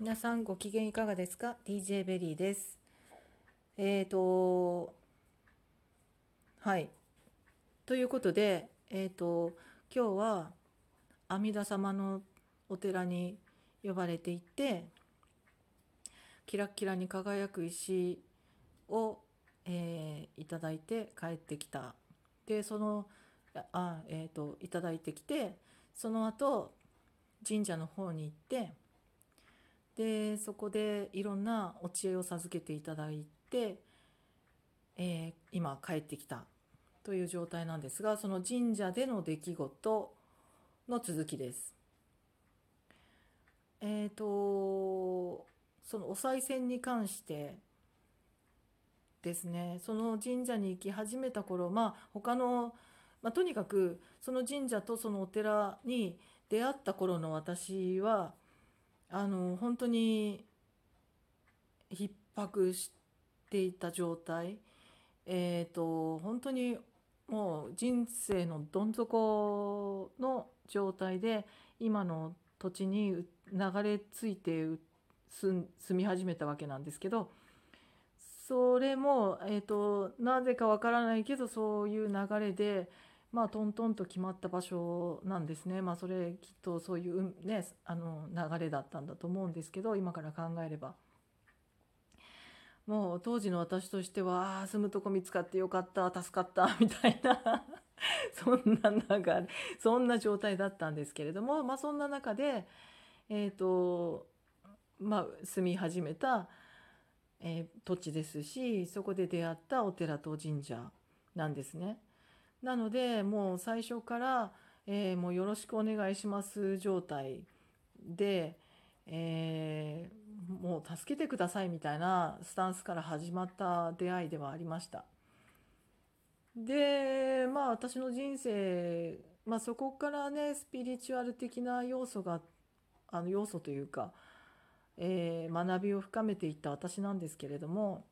皆さんご機嫌いかがですか ?DJ ベリーです。えーと、はい。ということで、えーと、今日は阿弥陀様のお寺に呼ばれていって、キラキラに輝く石を、えーいただいて帰ってきた。で、その、あ、えーと、いただいてきて、その後、神社の方に行って、でそこでいろんなお知恵を授けていただいて、えー今帰ってきたという状態なんですがその神社での出来事の続きです。えっ、とそのお賽銭に関してですねその神社に行き始めた頃まあ他の、まあ、とにかくその神社とそのお寺に出会った頃の私はあの本当に逼迫していた状態。えっ、と本当にもう人生のどん底の状態で今の土地に流れ着いて住み始めたわけなんですけどそれも、えー、となぜかわからないけどそういう流れでまあトントンと決まった場所なんですね。まあそれきっとそういうねあの流れだったんだと思うんですけど今から考えれば。もう当時の私としてはあー住むとこ見つかってよかった助かった みたいな そんな流れそんな状態だったんですけれどもまあそんな中でえっ、とまあ住み始めた、えー土地ですしそこで出会ったお寺と神社なんですね。なのでもう最初から、えーもうよろしくお願いします状態で、えーもう助けてくださいみたいなスタンスから始まった出会いではありました。でまあ私の人生、まあ、そこからねスピリチュアル的な要素があの要素というか、えー学びを深めていった私なんですけれども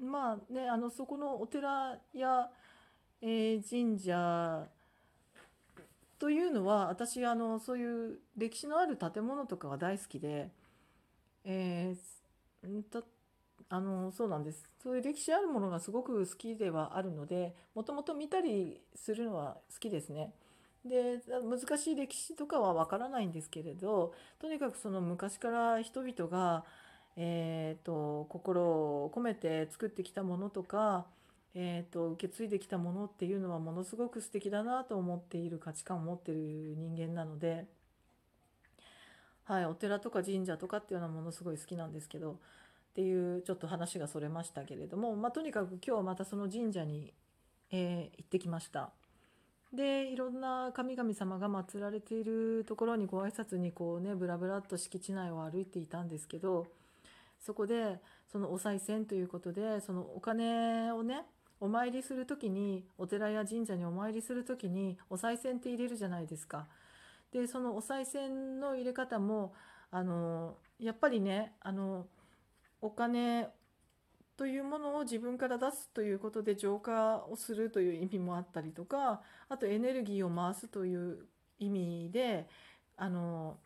まあねあのそこのお寺やえ神社というのは私あのそういう歴史のある建物とかが大好きで、えーんたあのそうなんですそういう歴史あるものがすごく好きではあるのでもともと見たりするのは好きですね。で難しい歴史とかはわからないんですけれどとにかくその昔から人々が、えー、と心を込めて作ってきたものとかえー、と受け継いできたものっていうのはものすごく素敵だなと思っている価値観を持ってる人間なので、はい、お寺とか神社とかっていうのはものすごい好きなんですけどっていうちょっと話がそれましたけれども、まあ、とにかく今日はまたその神社に、えー行ってきました。でいろんな神々様が祀られているところにご挨拶にこうねぶらぶらっと敷地内を歩いていたんですけどそこでそのお賽銭ということでそのお金をねお参りする時にお寺や神社にお参りする時にお賽銭って入れるじゃないですか。でそのお賽銭の入れ方もあのやっぱりねあのお金というものを自分から出すということで浄化をするという意味もあったりとかあとエネルギーを回すという意味であの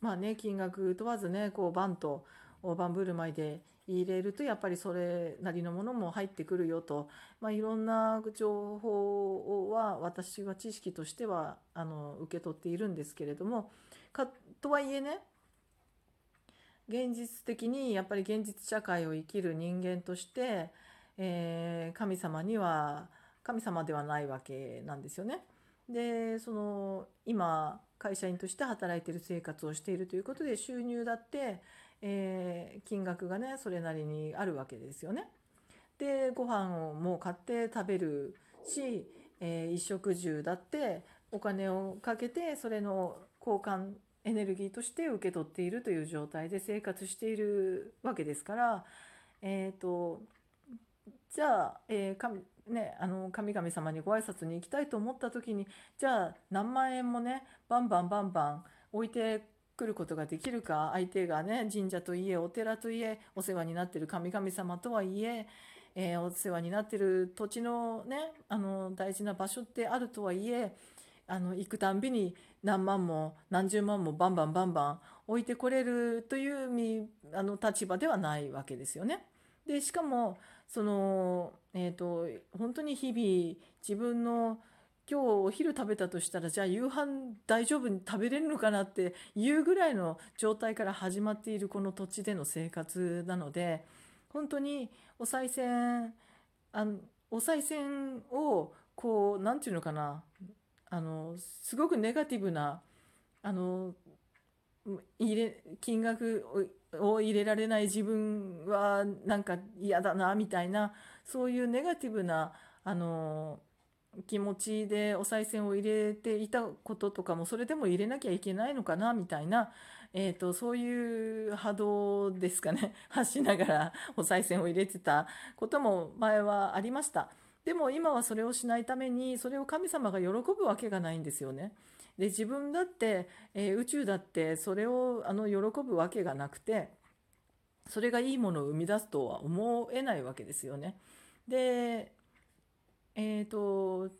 まあね金額問わずねこうバンと大盤振る舞いで入れるとやっぱりそれなりのものも入ってくるよと、まあ、いろんな情報は私は知識としてはあの受け取っているんですけれどもかとはいえね現実的にやっぱり現実社会を生きる人間として、えー神様には神様ではないわけなんですよね。でその今会社員として働いている生活をしているということで収入だって、えー金額がねそれなりにあるわけですよね。でご飯をもう買って食べるし、えー衣食住だってお金をかけてそれの交換エネルギーとして受け取っているという状態で生活しているわけですから、えー、とじゃあ、えーね、あの神々様にご挨拶に行きたいと思った時にじゃあ何万円もねバンバンバンバン置いてくることができるか相手がね神社といえお寺といえお世話になってる神々様とはいええーお世話になってる土地のねあの大事な場所ってあるとはいえあの行くたんびに何万も何十万もバンバンバンバン置いてこれるというあの立場ではないわけですよね。でしかもその、えーと、本当に日々自分の今日お昼食べたとしたらじゃあ夕飯大丈夫に食べれるのかなっていうぐらいの状態から始まっているこの土地での生活なので本当にお賽銭あのお賽銭をこう何て言うのかなあのすごくネガティブなあの入れ金額を入れられない自分はなんか嫌だなみたいなそういうネガティブなあの気持ちでお賽銭を入れていたこととかもそれでも入れなきゃいけないのかなみたいな、えーと、そういう波動ですかね 発しながらお賽銭を入れてたことも前はありました。でも今はそれをしないためにそれを神様が喜ぶわけがないんですよね。で自分だって、えー、宇宙だってそれをあの喜ぶわけがなくてそれがいいものを生み出すとは思えないわけですよね。でえっ、ー、と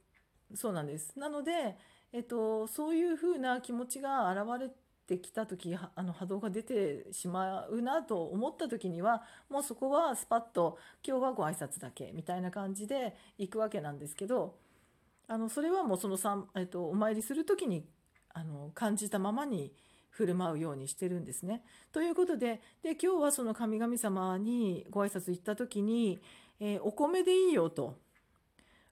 そうなんです。なので、えーと、そういうふうな気持ちが現れてきた時あの波動が出てしまうなと思った時にはもうそこはスパッと今日はご挨拶だけみたいな感じで行くわけなんですけどあのそれはもうそのえっと、お参りする時にあの感じたままに振る舞うようにしてるんですね。ということでで今日はその神々様にご挨拶行った時に、えー、お米でいいよと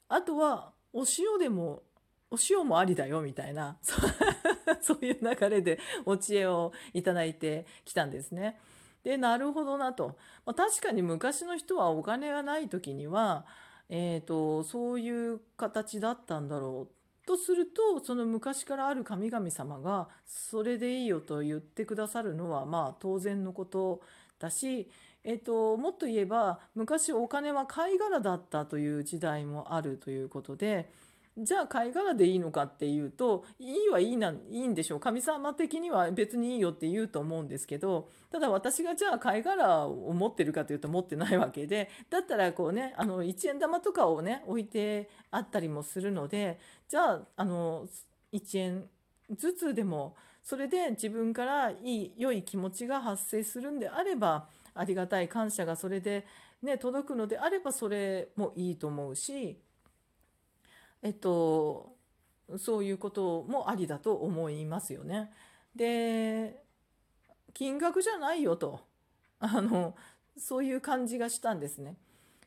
あとはお塩でもお塩もありだよみたいな そういう流れでお知恵をいただいてきたんですね。でなるほどなと、まあ、確かに昔の人はお金がない時にはえーと、そういう形だったんだろうとするとその昔からある神々様がそれでいいよと言ってくださるのはまあ当然のことだし、えーともっと言えば昔お金は貝殻だったという時代もあるということでじゃあ貝殻でいいのかっていうといいはいいないいんでしょう。神様的には別にいいよって言うと思うんですけどただ私がじゃあ貝殻を持ってるかというと持ってないわけでだったらこうねあの1円玉とかをね置いてあったりもするのでじゃああの1円ずつでもそれで自分からいい良い気持ちが発生するんであればありがたい感謝がそれでね届くのであればそれもいいと思うしえっと、そういうこともありだと思いますよね。で、金額じゃないよと、あの、そういう感じがしたんですね。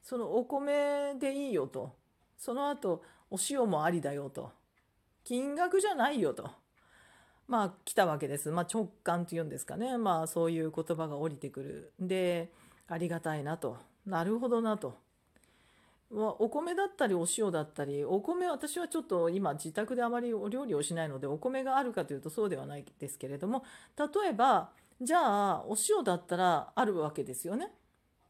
そのお米でいいよと、その後、お塩もありだよと、金額じゃないよと。まあ来たわけです。まあ直感っていうんですかね。まあそういう言葉が降りてくる。で、ありがたいなと。なるほどなと。お米だったりお塩だったりお米私はちょっと今自宅であまりお料理をしないのでお米があるかというとそうではないですけれども例えばじゃあお塩だったらあるわけですよね。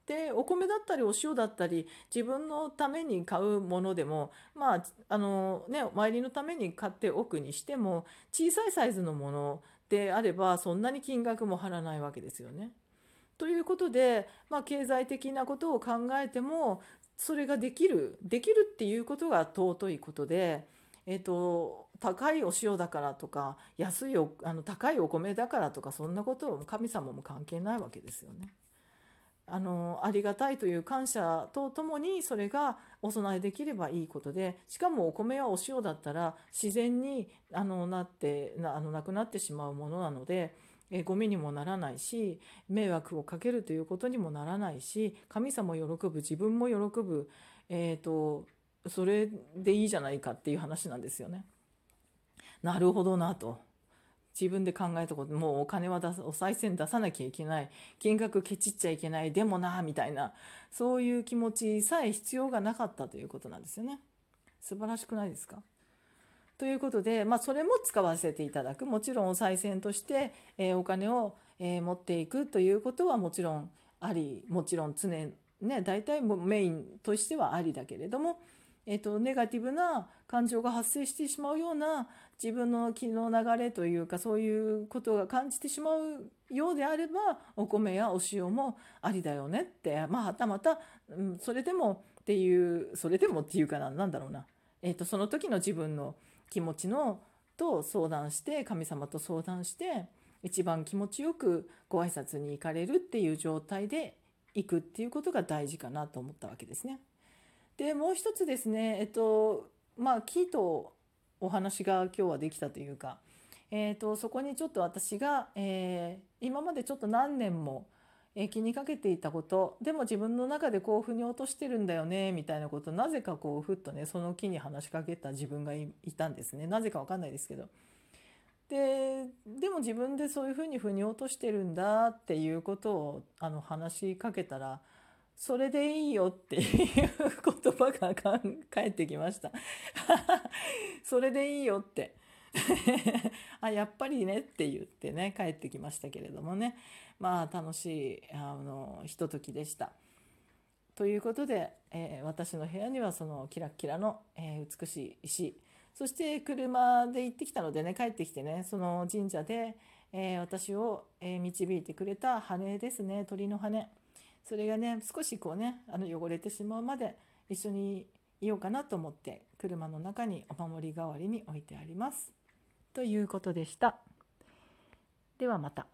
でお米だったりお塩だったり自分のために買うものでもまああのねお参りのために買っておくにしても小さいサイズのものであればそんなに金額も張らないわけですよね。ということで、まあ、経済的なことを考えてもそれができるできるっていうことが尊いことで、えーと、高いお塩だからとか安いおあの高いお米だからとかそんなことを神様も関係ないわけですよね。あのありがたいという感謝とともにそれがお供えできればいいことでしかもお米やお塩だったら自然にあのなってなあのなくなってしまうものなのでえゴミにもならないし迷惑をかけるということにもならないし神様喜ぶ自分も喜ぶ、えーと、それでいいじゃないかっていう話なんですよね。なるほどなと。自分で考えたこともうお金は出すお賽銭出さなきゃいけない金額ケチっちゃいけないでもなみたいなそういう気持ちさえ必要がなかったということなんですよね。素晴らしくないですか？ということで、まあ、それも使わせていただく。もちろんお賽銭として、えー、お金を、えー、持っていくということはもちろんありもちろん常ね大体メインとしてはありだけれども、えーと、ネガティブな感情が発生してしまうような自分の気の流れというかそういうことが感じてしまうようであればお米やお塩もありだよねってまあはたまた、うん、それでもっていうそれでもっていうかな何だろうな、えーとその時の自分の気持ちのと相談して神様と相談して一番気持ちよくご挨拶に行かれるっていう状態で行くっていうことが大事かなと思ったわけですね。でもう一つですねえっとまあキーとお話が今日はできたというか、えーと、そこにちょっと私が、えー、今までちょっと何年も気にかけていたこと。でも自分の中でこう腑に落としてるんだよね。みたいなこと。なぜかこうふっとねその木に話しかけた自分がいたんですね。なぜか分かんないですけど。ででも自分でそういうふうに腑に落としてるんだっていうことをあの話しかけたらそれでいいよっていう言葉が返ってきました。それでいいよって。あ やっぱりねって言ってね帰ってきましたけれどもねまあ楽しいあのひとときでした。ということで、えー、私の部屋にはそのキラキラの、えー、美しい石そして車で行ってきたのでね帰ってきてねその神社で、えー、私を、え導いてくれた羽ですね鳥の羽それがね少しこうねあの汚れてしまうまで一緒にいようかなと思って車の中にお守り代わりに置いてあります。ということでした。ではまた。